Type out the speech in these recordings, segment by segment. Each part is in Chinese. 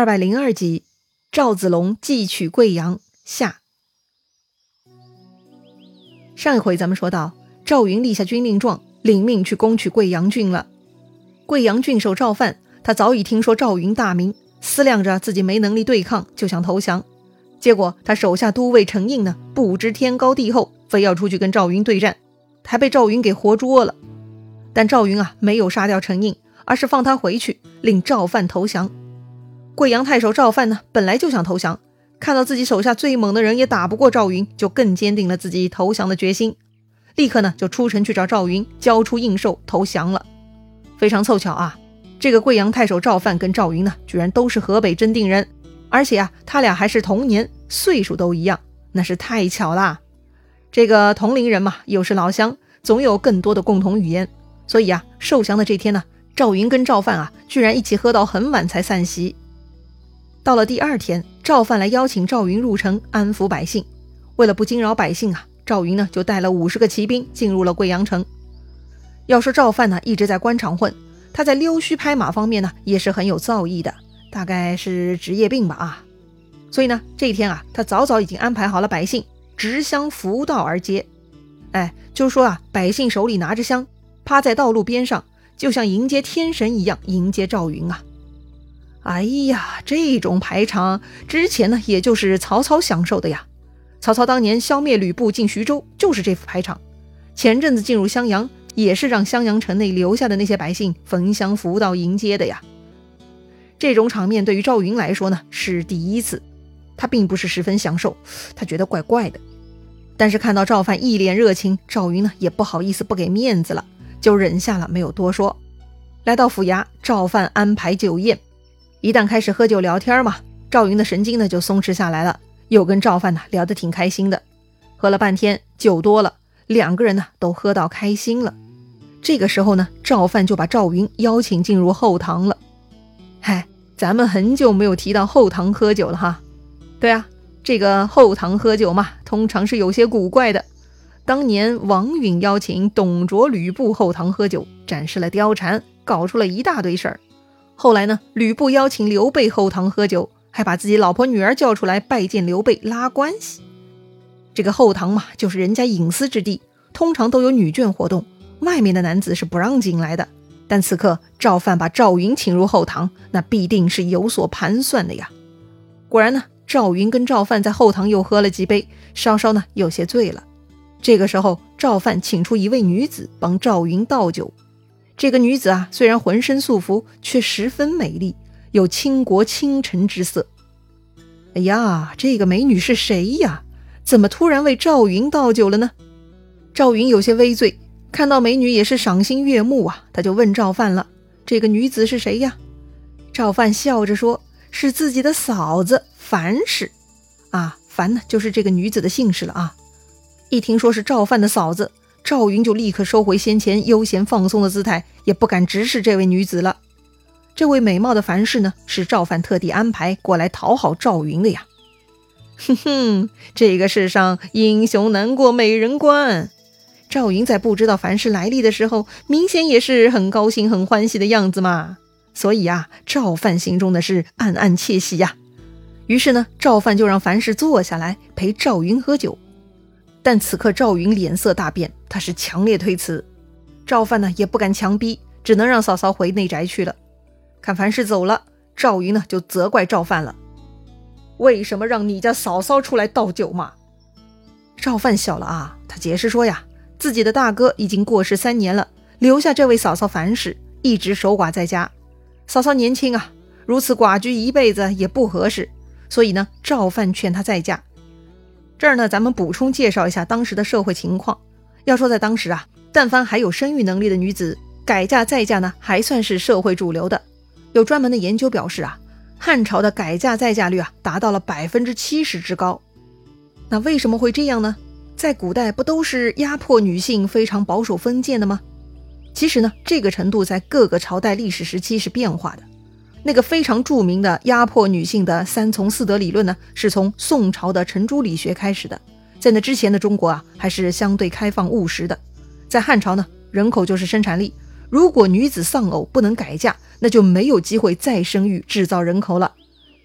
二百零二集，赵子龙寄取贵阳下。上一回咱们说到，赵云立下军令状，领命去攻取贵阳郡了。贵阳郡守赵范，他早已听说赵云大名，思量着自己没能力对抗，就想投降。结果他手下都尉程应呢，不知天高地厚，非要出去跟赵云对战，还被赵云给活捉了。但赵云啊，没有杀掉程应，而是放他回去，令赵范投降。贵阳太守赵范呢，本来就想投降，看到自己手下最猛的人也打不过赵云，就更坚定了自己投降的决心。立刻呢，就出城去找赵云，交出印绶投降了。非常凑巧啊，这个贵阳太守赵范跟赵云呢，居然都是河北真定人，而且啊，他俩还是同年，岁数都一样，那是太巧啦。这个同龄人嘛，又是老乡，总有更多的共同语言。所以啊，受降的这天呢，赵云跟赵范啊，居然一起喝到很晚才散席。到了第二天，赵范来邀请赵云入城安抚百姓。为了不惊扰百姓啊，赵云呢就带了五十个骑兵进入了贵阳城。要说赵范呢一直在官场混，他在溜须拍马方面呢也是很有造诣的，大概是职业病吧啊。所以呢这一天啊，他早早已经安排好了百姓执香扶道而接。哎，就是说啊，百姓手里拿着香，趴在道路边上，就像迎接天神一样迎接赵云啊。哎呀，这种排场之前呢，也就是曹操享受的呀。曹操当年消灭吕布进徐州，就是这副排场。前阵子进入襄阳，也是让襄阳城内留下的那些百姓焚香扶道迎接的呀。这种场面对于赵云来说呢，是第一次，他并不是十分享受，他觉得怪怪的。但是看到赵范一脸热情，赵云呢也不好意思不给面子了，就忍下了，没有多说。来到府衙，赵范安排酒宴。一旦开始喝酒聊天嘛，赵云的神经呢就松弛下来了，又跟赵范呢聊得挺开心的。喝了半天，酒多了，两个人呢都喝到开心了。这个时候呢，赵范就把赵云邀请进入后堂了。嗨，咱们很久没有提到后堂喝酒了哈。对啊，这个后堂喝酒嘛，通常是有些古怪的。当年王允邀请董卓、吕布后堂喝酒，展示了貂蝉，搞出了一大堆事儿。后来呢，吕布邀请刘备后堂喝酒，还把自己老婆女儿叫出来拜见刘备拉关系。这个后堂嘛，就是人家隐私之地，通常都有女眷活动，外面的男子是不让进来的。但此刻赵范把赵云请入后堂，那必定是有所盘算的呀。果然呢，赵云跟赵范在后堂又喝了几杯，稍稍呢有些醉了。这个时候，赵范请出一位女子帮赵云倒酒。这个女子啊，虽然浑身素服，却十分美丽，有倾国倾城之色。哎呀，这个美女是谁呀？怎么突然为赵云倒酒了呢？赵云有些微醉，看到美女也是赏心悦目啊，他就问赵范了：“这个女子是谁呀？”赵范笑着说：“是自己的嫂子樊氏。”啊，樊呢，就是这个女子的姓氏了啊。一听说是赵范的嫂子。赵云就立刻收回先前悠闲放松的姿态，也不敢直视这位女子了。这位美貌的樊氏呢，是赵范特地安排过来讨好赵云的呀。哼哼，这个世上英雄难过美人关。赵云在不知道樊氏来历的时候，明显也是很高兴、很欢喜的样子嘛。所以啊，赵范心中的是暗暗窃喜呀。于是呢，赵范就让樊氏坐下来陪赵云喝酒。但此刻赵云脸色大变，他是强烈推辞。赵范呢也不敢强逼，只能让嫂嫂回内宅去了。看樊氏走了，赵云呢就责怪赵范了：“为什么让你家嫂嫂出来倒酒嘛？”赵范笑了啊，他解释说呀，自己的大哥已经过世三年了，留下这位嫂嫂樊氏一直守寡在家。嫂嫂年轻啊，如此寡居一辈子也不合适，所以呢，赵范劝她再嫁。这儿呢，咱们补充介绍一下当时的社会情况。要说在当时啊，但凡还有生育能力的女子，改嫁再嫁呢，还算是社会主流的。有专门的研究表示啊，汉朝的改嫁再嫁率啊，达到了百分之七十之高。那为什么会这样呢？在古代不都是压迫女性、非常保守封建的吗？其实呢，这个程度在各个朝代历史时期是变化的。那个非常著名的压迫女性的三从四德理论呢，是从宋朝的程朱理学开始的。在那之前的中国啊，还是相对开放务实的。在汉朝呢，人口就是生产力，如果女子丧偶不能改嫁，那就没有机会再生育制造人口了。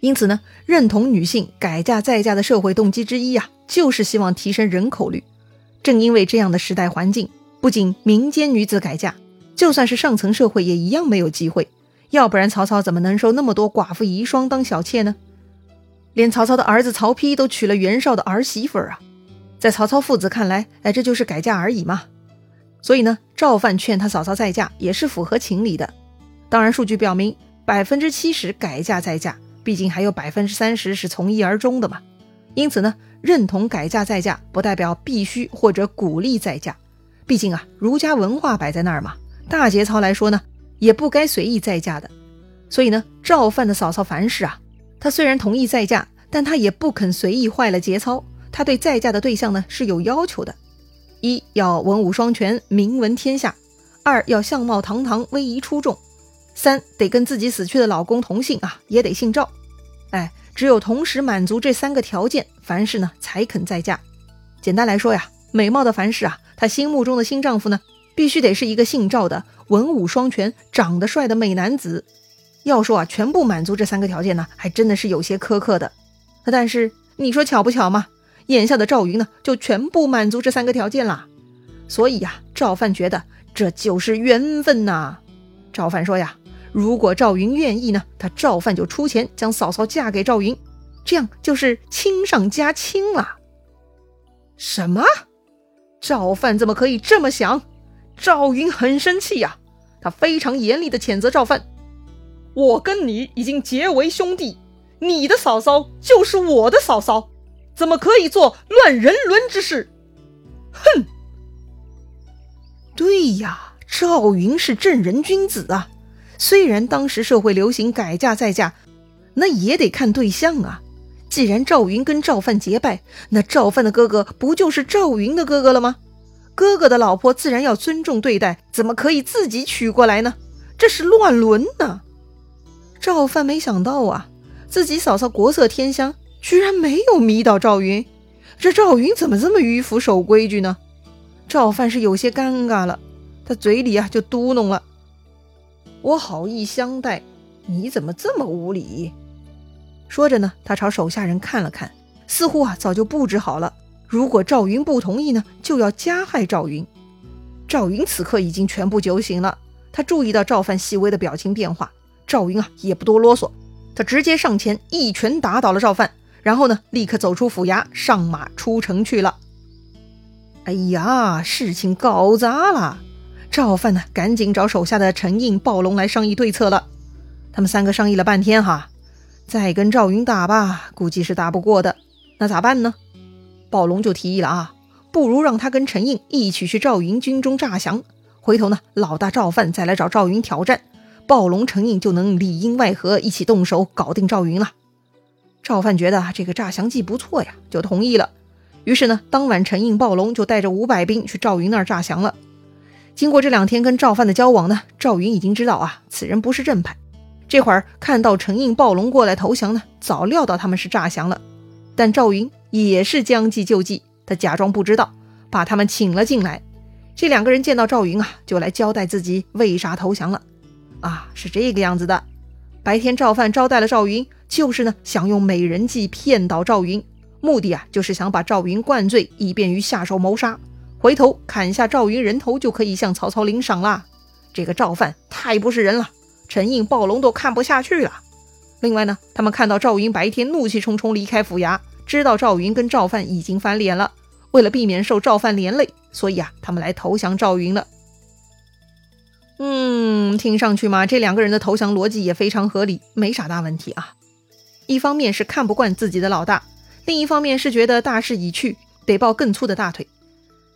因此呢，认同女性改嫁再嫁的社会动机之一呀，就是希望提升人口率。正因为这样的时代环境，不仅民间女子改嫁，就算是上层社会也一样没有机会。要不然曹操怎么能收那么多寡妇遗孀当小妾呢？连曹操的儿子曹丕都娶了袁绍的儿媳妇儿啊！在曹操父子看来，哎，这就是改嫁而已嘛。所以呢，赵范劝他嫂嫂再嫁也是符合情理的。当然，数据表明百分之七十改嫁再嫁。毕竟还有百分之三十是从一而终的嘛，因此呢，认同改嫁再嫁不代表必须或者鼓励再嫁。毕竟啊，儒家文化摆在那儿嘛，大节操来说呢，也不该随意再嫁的。所以呢，赵范的嫂嫂樊氏啊，她虽然同意再嫁，但她也不肯随意坏了节操。她对再嫁的对象呢是有要求的：一要文武双全，名闻天下；二要相貌堂堂，威仪出众。三得跟自己死去的老公同姓啊，也得姓赵。哎，只有同时满足这三个条件，樊氏呢才肯再嫁。简单来说呀，美貌的樊氏啊，她心目中的新丈夫呢，必须得是一个姓赵的文武双全、长得帅的美男子。要说啊，全部满足这三个条件呢，还真的是有些苛刻的。但是你说巧不巧嘛？眼下的赵云呢，就全部满足这三个条件啦。所以呀，赵范觉得这就是缘分呐。赵范说呀。如果赵云愿意呢，他赵范就出钱将嫂嫂嫁给赵云，这样就是亲上加亲了。什么？赵范怎么可以这么想？赵云很生气呀，他非常严厉的谴责赵范：“我跟你已经结为兄弟，你的嫂嫂就是我的嫂嫂，怎么可以做乱人伦之事？”哼！对呀，赵云是正人君子啊。虽然当时社会流行改嫁再嫁，那也得看对象啊。既然赵云跟赵范结拜，那赵范的哥哥不就是赵云的哥哥了吗？哥哥的老婆自然要尊重对待，怎么可以自己娶过来呢？这是乱伦呢。赵范没想到啊，自己嫂嫂国色天香，居然没有迷倒赵云。这赵云怎么这么迂腐守规矩呢？赵范是有些尴尬了，他嘴里啊就嘟哝了。我好意相待，你怎么这么无礼？说着呢，他朝手下人看了看，似乎啊早就布置好了，如果赵云不同意呢，就要加害赵云。赵云此刻已经全部酒醒了，他注意到赵范细微的表情变化。赵云啊也不多啰嗦，他直接上前一拳打倒了赵范，然后呢立刻走出府衙，上马出城去了。哎呀，事情搞砸了！赵范呢，赶紧找手下的陈印、暴龙来商议对策了。他们三个商议了半天，哈，再跟赵云打吧，估计是打不过的。那咋办呢？暴龙就提议了啊，不如让他跟陈印一起去赵云军中诈降，回头呢，老大赵范再来找赵云挑战，暴龙、陈印就能里应外合，一起动手搞定赵云了。赵范觉得这个诈降计不错呀，就同意了。于是呢，当晚陈印、暴龙就带着五百兵去赵云那儿诈降了。经过这两天跟赵范的交往呢，赵云已经知道啊，此人不是正派。这会儿看到陈印、暴龙过来投降呢，早料到他们是诈降了。但赵云也是将计就计，他假装不知道，把他们请了进来。这两个人见到赵云啊，就来交代自己为啥投降了。啊，是这个样子的。白天赵范招待了赵云，就是呢想用美人计骗倒赵云，目的啊就是想把赵云灌醉，以便于下手谋杀。回头砍下赵云人头，就可以向曹操领赏啦。这个赵范太不是人了，陈应、暴龙都看不下去了。另外呢，他们看到赵云白天怒气冲冲离开府衙，知道赵云跟赵范已经翻脸了。为了避免受赵范连累，所以啊，他们来投降赵云了。嗯，听上去嘛，这两个人的投降逻辑也非常合理，没啥大问题啊。一方面是看不惯自己的老大，另一方面是觉得大势已去，得抱更粗的大腿。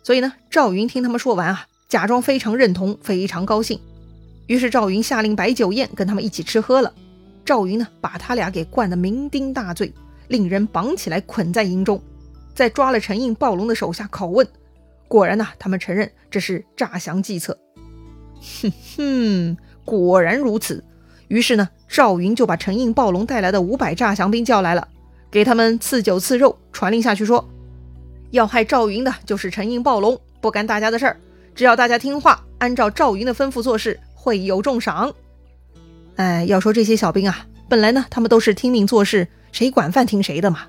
所以呢，赵云听他们说完啊，假装非常认同，非常高兴。于是赵云下令摆酒宴，跟他们一起吃喝了。赵云呢，把他俩给灌得酩酊大醉，令人绑起来捆在营中，再抓了陈应、暴龙的手下拷问。果然呐，他们承认这是诈降计策。哼哼，果然如此。于是呢，赵云就把陈应、暴龙带来的五百诈降兵叫来了，给他们赐酒赐肉，传令下去说。要害赵云的就是陈应、暴龙，不干大家的事儿。只要大家听话，按照赵云的吩咐做事，会有重赏。哎，要说这些小兵啊，本来呢，他们都是听命做事，谁管饭听谁的嘛。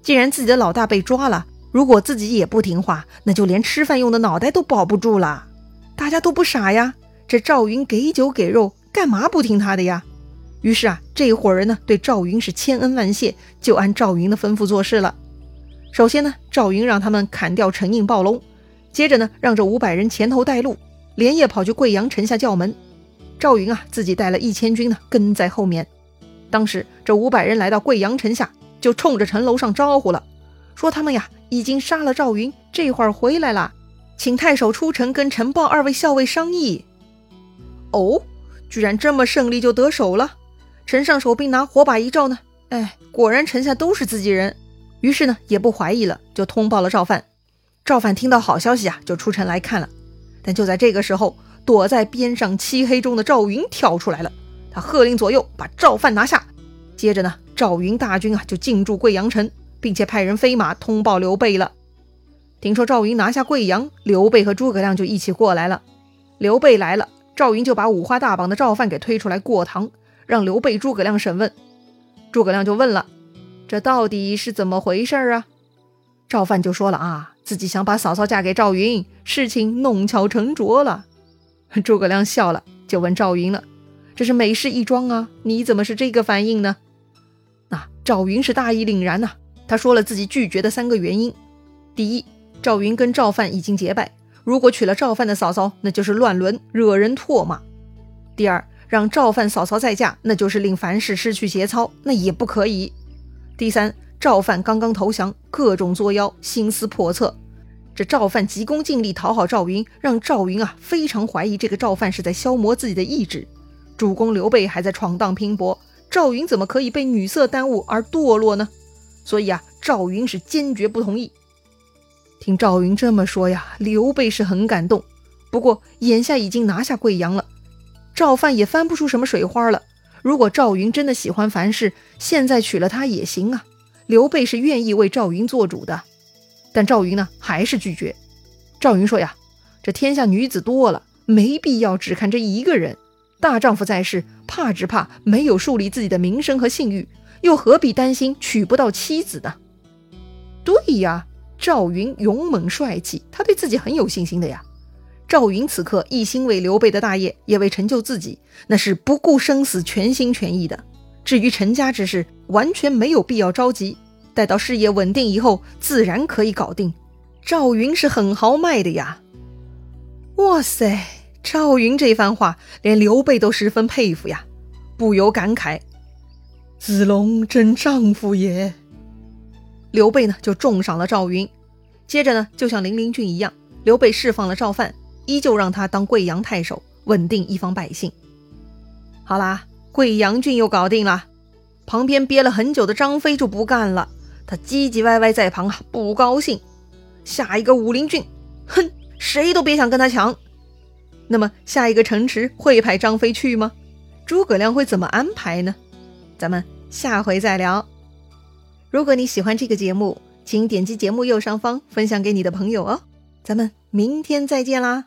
既然自己的老大被抓了，如果自己也不听话，那就连吃饭用的脑袋都保不住了。大家都不傻呀，这赵云给酒给肉，干嘛不听他的呀？于是啊，这一伙人呢对赵云是千恩万谢，就按赵云的吩咐做事了。首先呢，赵云让他们砍掉陈印暴龙，接着呢，让这五百人前头带路，连夜跑去贵阳城下叫门。赵云啊，自己带了一千军呢，跟在后面。当时这五百人来到贵阳城下。就冲着城楼上招呼了，说他们呀已经杀了赵云，这会儿回来了，请太守出城跟陈豹二位校尉商议。哦，居然这么胜利就得手了！城上守兵拿火把一照呢，哎，果然城下都是自己人。于是呢也不怀疑了，就通报了赵范。赵范听到好消息啊，就出城来看了。但就在这个时候，躲在边上漆黑中的赵云跳出来了，他喝令左右把赵范拿下。接着呢。赵云大军啊，就进驻贵阳城，并且派人飞马通报刘备了。听说赵云拿下贵阳，刘备和诸葛亮就一起过来了。刘备来了，赵云就把五花大绑的赵范给推出来过堂，让刘备、诸葛亮审问。诸葛亮就问了：“这到底是怎么回事啊？”赵范就说了：“啊，自己想把嫂嫂嫁给赵云，事情弄巧成拙了。”诸葛亮笑了，就问赵云了：“这是美事一桩啊，你怎么是这个反应呢？”那赵云是大义凛然呐，他说了自己拒绝的三个原因：第一，赵云跟赵范已经结拜，如果娶了赵范的嫂嫂，那就是乱伦，惹人唾骂；第二，让赵范嫂嫂再嫁，那就是令凡事失去节操，那也不可以；第三，赵范刚刚投降，各种作妖，心思叵测。这赵范急功近利讨好赵云，让赵云啊非常怀疑这个赵范是在消磨自己的意志。主公刘备还在闯荡拼搏。赵云怎么可以被女色耽误而堕落呢？所以啊，赵云是坚决不同意。听赵云这么说呀，刘备是很感动。不过眼下已经拿下贵阳了，赵范也翻不出什么水花了。如果赵云真的喜欢樊氏，现在娶了她也行啊。刘备是愿意为赵云做主的，但赵云呢，还是拒绝。赵云说呀：“这天下女子多了，没必要只看这一个人。”大丈夫在世，怕只怕没有树立自己的名声和信誉，又何必担心娶不到妻子呢？对呀，赵云勇猛帅气，他对自己很有信心的呀。赵云此刻一心为刘备的大业，也为成就自己，那是不顾生死、全心全意的。至于陈家之事，完全没有必要着急，待到事业稳定以后，自然可以搞定。赵云是很豪迈的呀。哇塞！赵云这番话，连刘备都十分佩服呀，不由感慨：“子龙真丈夫也。”刘备呢，就重赏了赵云。接着呢，就像零陵郡一样，刘备释放了赵范，依旧让他当贵阳太守，稳定一方百姓。好啦，贵阳郡又搞定了。旁边憋了很久的张飞就不干了，他唧唧歪歪在旁啊，不高兴。下一个武陵郡，哼，谁都别想跟他抢。那么下一个城池会派张飞去吗？诸葛亮会怎么安排呢？咱们下回再聊。如果你喜欢这个节目，请点击节目右上方分享给你的朋友哦。咱们明天再见啦！